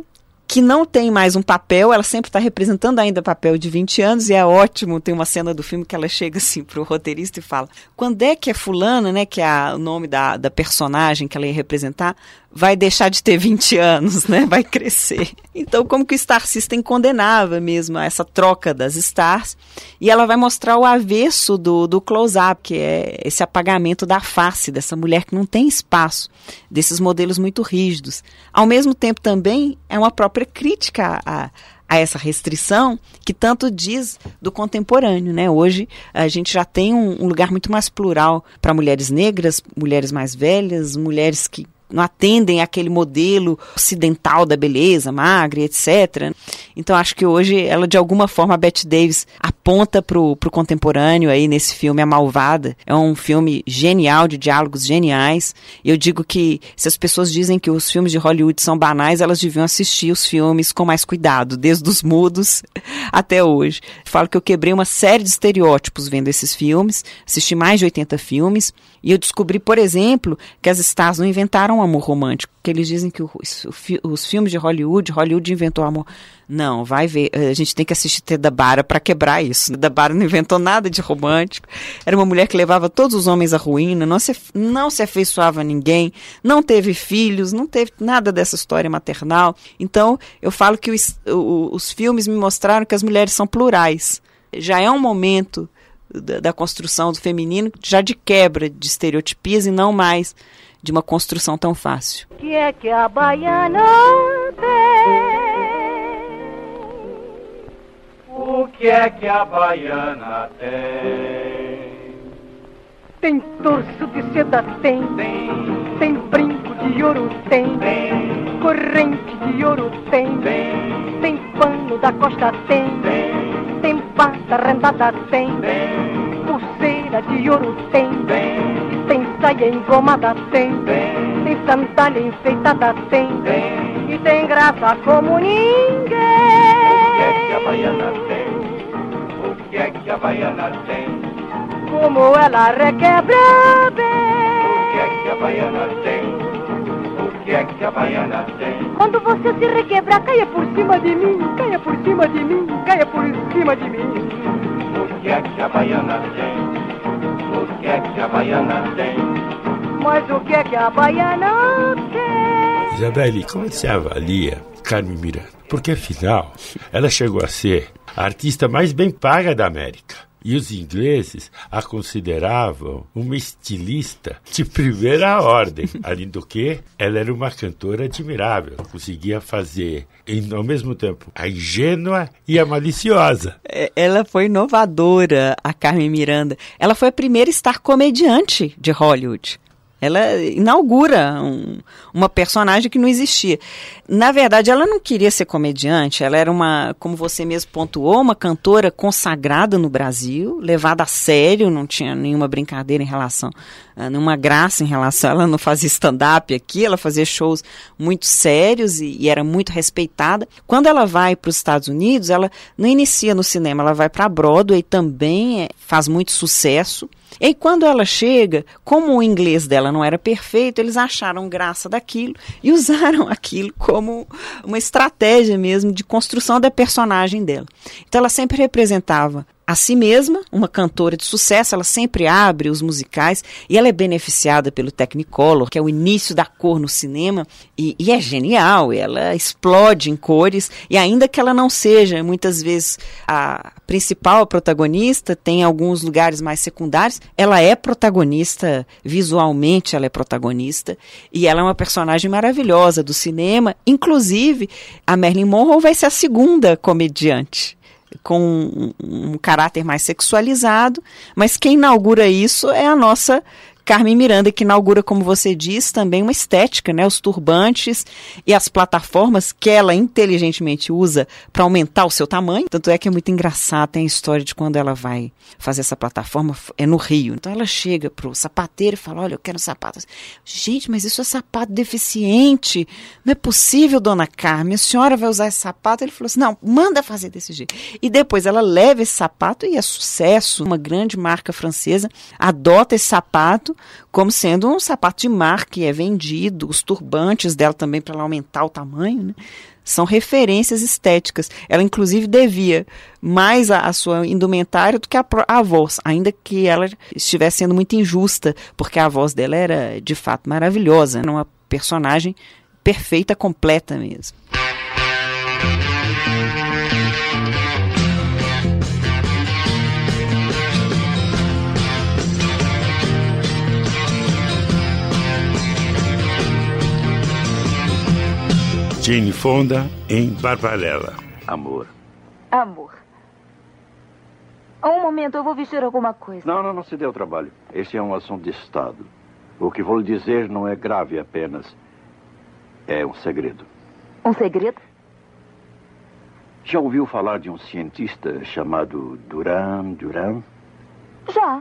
que não tem mais um papel, ela sempre está representando ainda papel de 20 anos, e é ótimo, tem uma cena do filme que ela chega assim pro roteirista e fala, quando é que a fulana, né, que é o nome da, da personagem que ela ia representar, vai deixar de ter 20 anos, né? Vai crescer. Então, como que o Star System condenava mesmo essa troca das stars, e ela vai mostrar o avesso do, do close-up, que é esse apagamento da face dessa mulher que não tem espaço, desses modelos muito rígidos. Ao mesmo tempo, também é uma própria crítica a, a essa restrição que tanto diz do contemporâneo, né? Hoje a gente já tem um, um lugar muito mais plural para mulheres negras, mulheres mais velhas, mulheres que não atendem aquele modelo ocidental da beleza, magra, etc. Então acho que hoje ela de alguma forma a Bette Davis aponta pro, pro contemporâneo aí nesse filme A Malvada. É um filme genial de diálogos geniais. Eu digo que se as pessoas dizem que os filmes de Hollywood são banais, elas deviam assistir os filmes com mais cuidado, desde os mudos até hoje. Falo que eu quebrei uma série de estereótipos vendo esses filmes, assisti mais de 80 filmes e eu descobri, por exemplo, que as stars não inventaram o amor romântico, que eles dizem que os, os filmes de Hollywood, Hollywood inventou amor. Não, vai ver, eh, a gente tem que assistir Teda Bara para quebrar isso. Teda Bara não inventou nada de romântico. Era uma mulher que levava todos os homens à ruína, não se, não se afeiçoava a ninguém, não teve filhos, não teve nada dessa história maternal. Então, eu falo que os, os filmes me mostraram que as mulheres são plurais. Já é um momento da, da construção do feminino, já de quebra de estereotipias e não mais de uma construção tão fácil. O que é que a baiana tem? O que é que a baiana tem? Tem torso de seda, tem. Tem, tem brinco de ouro, tem. tem. Corrente de ouro, tem. Tem, tem pano da costa, tem. Tem, tem pata rendada, tem. tem. Pulseira de ouro, tem. Tem, tem saia engomada, tem. Tem, tem sandália enfeitada, tem. tem. E tem graça como ninguém. O que é que a baiana tem? O que é que a baiana tem? como ela requebra bem. O que é que a baiana tem? O que é que a baiana tem? Quando você se requebrar, caia por cima de mim, caia por cima de mim, caia por cima de mim. O que é que a baiana tem? O que é que a baiana tem? Mas o que é que a baiana tem? Isabelle, como você avalia Carmen Miranda? Porque afinal, ela chegou a ser a artista mais bem paga da América. E os ingleses a consideravam uma estilista de primeira ordem. Além do que, ela era uma cantora admirável. Conseguia fazer, em, ao mesmo tempo, a ingênua e a maliciosa. É, ela foi inovadora, a Carmen Miranda. Ela foi a primeira estar comediante de Hollywood. Ela inaugura um, uma personagem que não existia. Na verdade, ela não queria ser comediante, ela era uma, como você mesmo pontuou, uma cantora consagrada no Brasil, levada a sério, não tinha nenhuma brincadeira em relação, uh, nenhuma graça em relação. Ela não fazia stand-up aqui, ela fazia shows muito sérios e, e era muito respeitada. Quando ela vai para os Estados Unidos, ela não inicia no cinema, ela vai para Broadway também, é, faz muito sucesso. E quando ela chega, como o inglês dela não era perfeito, eles acharam graça daquilo e usaram aquilo como uma estratégia mesmo de construção da personagem dela. Então ela sempre representava a si mesma, uma cantora de sucesso, ela sempre abre os musicais e ela é beneficiada pelo Technicolor, que é o início da cor no cinema, e, e, é genial, ela explode em cores, e ainda que ela não seja muitas vezes a principal protagonista, tem alguns lugares mais secundários, ela é protagonista, visualmente ela é protagonista, e ela é uma personagem maravilhosa do cinema, inclusive a Marilyn Monroe vai ser a segunda comediante com um, um caráter mais sexualizado, mas quem inaugura isso é a nossa Carmen Miranda, que inaugura, como você diz, também uma estética, né? Os turbantes e as plataformas que ela inteligentemente usa para aumentar o seu tamanho. Tanto é que é muito engraçado, tem a história de quando ela vai fazer essa plataforma, é no Rio. Então ela chega pro sapateiro e fala: Olha, eu quero um sapato. Gente, mas isso é sapato deficiente. Não é possível, dona Carmen. A senhora vai usar esse sapato? Ele falou assim: Não, manda fazer desse jeito. E depois ela leva esse sapato e é sucesso. Uma grande marca francesa adota esse sapato como sendo um sapato de mar que é vendido, os turbantes dela também para aumentar o tamanho, né? São referências estéticas. Ela, inclusive, devia mais a, a sua indumentária do que a, a, voz, ainda que ela estivesse sendo muito injusta, porque a voz dela era, de fato, maravilhosa. Era uma personagem perfeita, completa mesmo. Jane Fonda em Barbarella. Amor. Amor. Um momento, eu vou vestir alguma coisa. Não, não, não se dê o trabalho. Este é um assunto de Estado. O que vou lhe dizer não é grave apenas. É um segredo. Um segredo? Já ouviu falar de um cientista chamado Duran Duran? Já.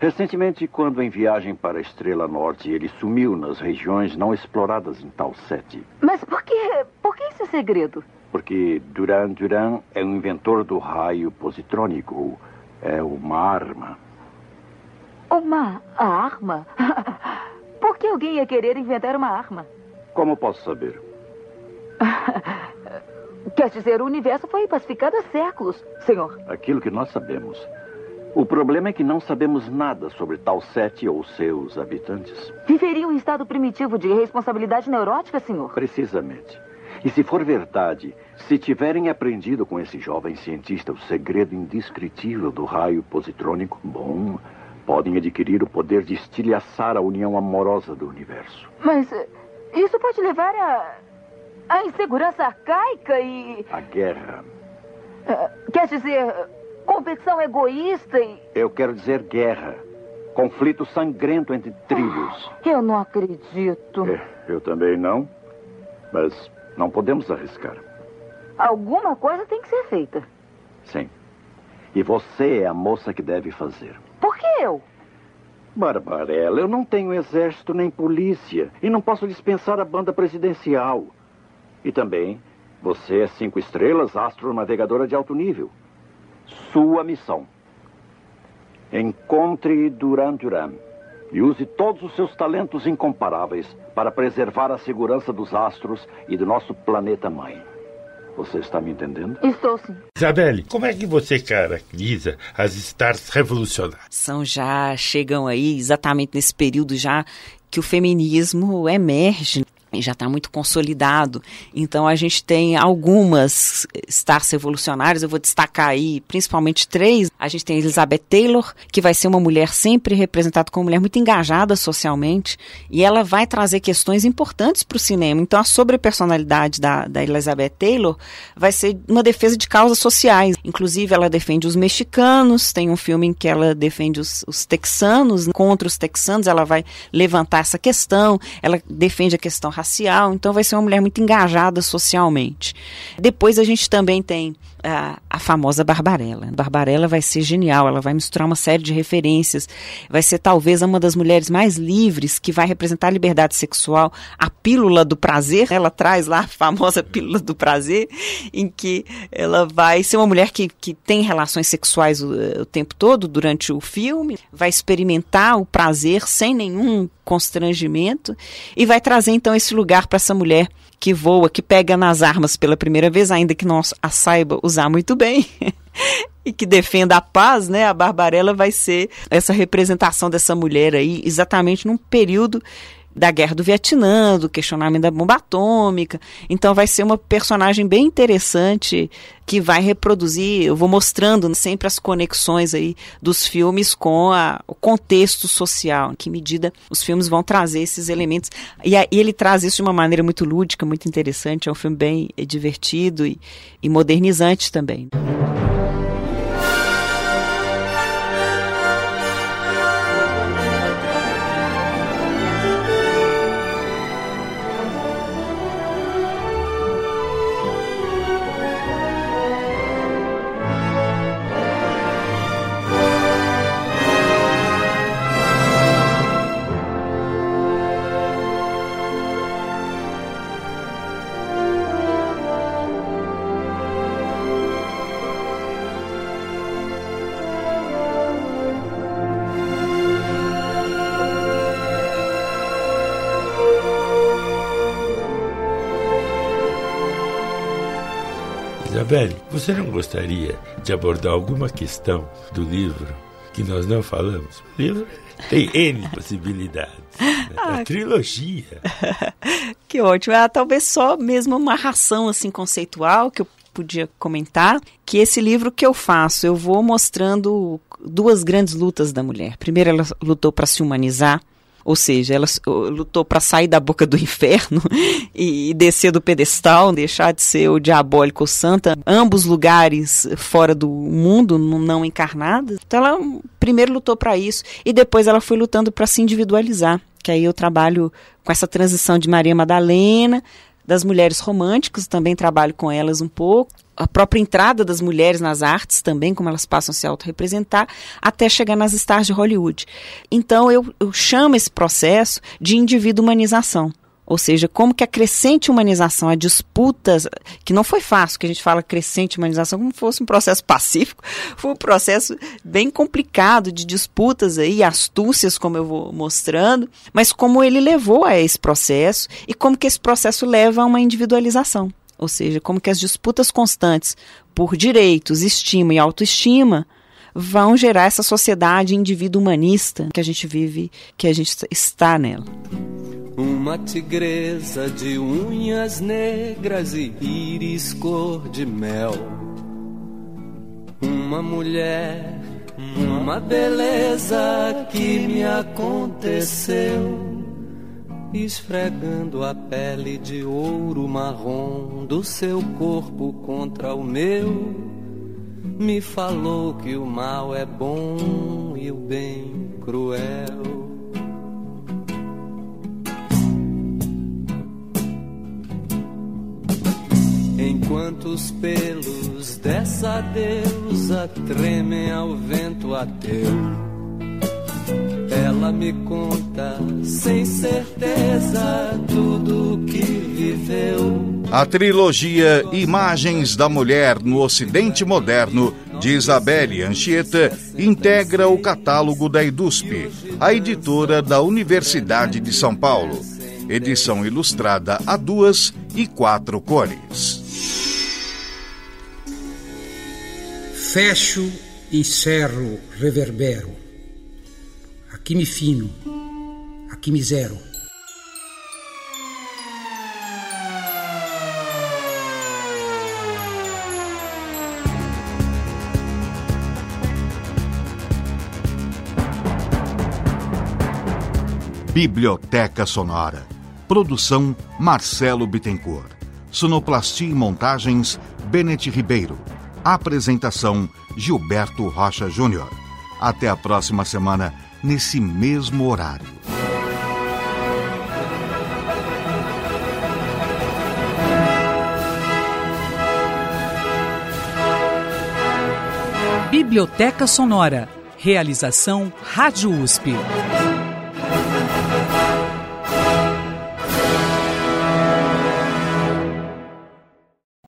Recentemente, quando em viagem para a Estrela Norte, ele sumiu nas regiões não exploradas em Tal 7. Mas por que, por que esse segredo? Porque Duran Duran é um inventor do raio positrônico. É uma arma. Uma arma? por que alguém ia querer inventar uma arma? Como posso saber? Quer dizer, o universo foi pacificado há séculos, senhor. Aquilo que nós sabemos. O problema é que não sabemos nada sobre tal sete ou seus habitantes. Viveria um estado primitivo de responsabilidade neurótica, senhor? Precisamente. E se for verdade, se tiverem aprendido com esse jovem cientista o segredo indescritível do raio positrônico, bom, podem adquirir o poder de estilhaçar a união amorosa do universo. Mas eh, isso pode levar a. a insegurança arcaica e. A guerra. Uh, quer dizer, competição egoísta e. Eu quero dizer guerra. Conflito sangrento entre tribos. Eu não acredito. É, eu também não. Mas não podemos arriscar. Alguma coisa tem que ser feita. Sim. E você é a moça que deve fazer. Por que eu? Barbarella, eu não tenho exército nem polícia. E não posso dispensar a banda presidencial. E também, você é cinco estrelas, astronavegadora de alto nível. Sua missão. Encontre Duran Duran e use todos os seus talentos incomparáveis para preservar a segurança dos astros e do nosso planeta mãe. Você está me entendendo? Estou sim. Isabelle, como é que você caracteriza as stars revolucionárias? São já chegam aí exatamente nesse período já que o feminismo emerge já está muito consolidado. Então a gente tem algumas stars revolucionárias, eu vou destacar aí principalmente três. A gente tem Elizabeth Taylor, que vai ser uma mulher sempre representada como uma mulher muito engajada socialmente, e ela vai trazer questões importantes para o cinema. Então a sobrepersonalidade da, da Elizabeth Taylor vai ser uma defesa de causas sociais. Inclusive ela defende os mexicanos, tem um filme em que ela defende os, os texanos, contra os texanos, ela vai levantar essa questão, ela defende a questão racial, então vai ser uma mulher muito engajada socialmente. Depois a gente também tem a, a, famosa Barbarella. Barbarella vai ser genial, ela vai misturar uma série de referências, vai ser talvez uma das mulheres mais livres que vai representar a liberdade sexual, a pílula do prazer. Ela traz lá a famosa pílula do prazer, em que ela vai ser uma mulher que, que tem relações sexuais o, o tempo todo durante o filme, vai experimentar o prazer sem nenhum constrangimento e vai trazer então esse lugar para essa mulher que voa, que pega nas armas pela primeira vez, ainda que não a saiba usar muito bem. e que defenda a paz, né? A Barbarella vai ser essa representação dessa mulher aí, exatamente num período da guerra do Vietnã, do questionamento da bomba atômica. Então vai ser uma personagem bem interessante que vai reproduzir, eu vou mostrando sempre as conexões aí dos filmes com a, o contexto social, em que medida os filmes vão trazer esses elementos. E, e ele traz isso de uma maneira muito lúdica, muito interessante, é um filme bem divertido e, e modernizante também. Isabelle, você não gostaria de abordar alguma questão do livro que nós não falamos? O livro tem N possibilidades. Né? Ah, a trilogia. que ótimo. Ah, talvez só mesmo uma ração assim conceitual que eu podia comentar, que esse livro que eu faço, eu vou mostrando duas grandes lutas da mulher. Primeiro, ela lutou para se humanizar, ou seja, ela lutou para sair da boca do inferno e descer do pedestal, deixar de ser o diabólico santa, ambos lugares fora do mundo, não encarnados. Então ela primeiro lutou para isso e depois ela foi lutando para se individualizar. Que aí eu trabalho com essa transição de Maria Madalena, das mulheres românticas, também trabalho com elas um pouco a própria entrada das mulheres nas artes também, como elas passam a se autorrepresentar, até chegar nas stars de Hollywood. Então eu, eu chamo esse processo de individualização. Ou seja, como que a crescente humanização, a disputas, que não foi fácil, que a gente fala crescente humanização como fosse um processo pacífico, foi um processo bem complicado de disputas aí, astúcias, como eu vou mostrando, mas como ele levou a esse processo e como que esse processo leva a uma individualização. Ou seja, como que as disputas constantes por direitos, estima e autoestima vão gerar essa sociedade indivíduo humanista que a gente vive, que a gente está nela. Uma tigresa de unhas negras e íris cor de mel. Uma mulher, uma beleza que me aconteceu esfregando a pele de ouro marrom do seu corpo contra o meu, me falou que o mal é bom e o bem cruel. Enquanto os pelos dessa deusa tremem ao vento ateu ela me conta sem certeza tudo que viveu. A trilogia Imagens da Mulher no Ocidente Moderno, de Isabelle Anchieta, integra o catálogo da EDUSP, a editora da Universidade de São Paulo. Edição ilustrada a duas e quatro cores. Fecho, encerro, reverbero aqui me fino, aqui me zero. Biblioteca Sonora. Produção Marcelo Bittencourt. Sonoplastia e montagens Bennett Ribeiro. Apresentação Gilberto Rocha Júnior. Até a próxima semana nesse mesmo horário. Biblioteca Sonora. Realização Rádio USP.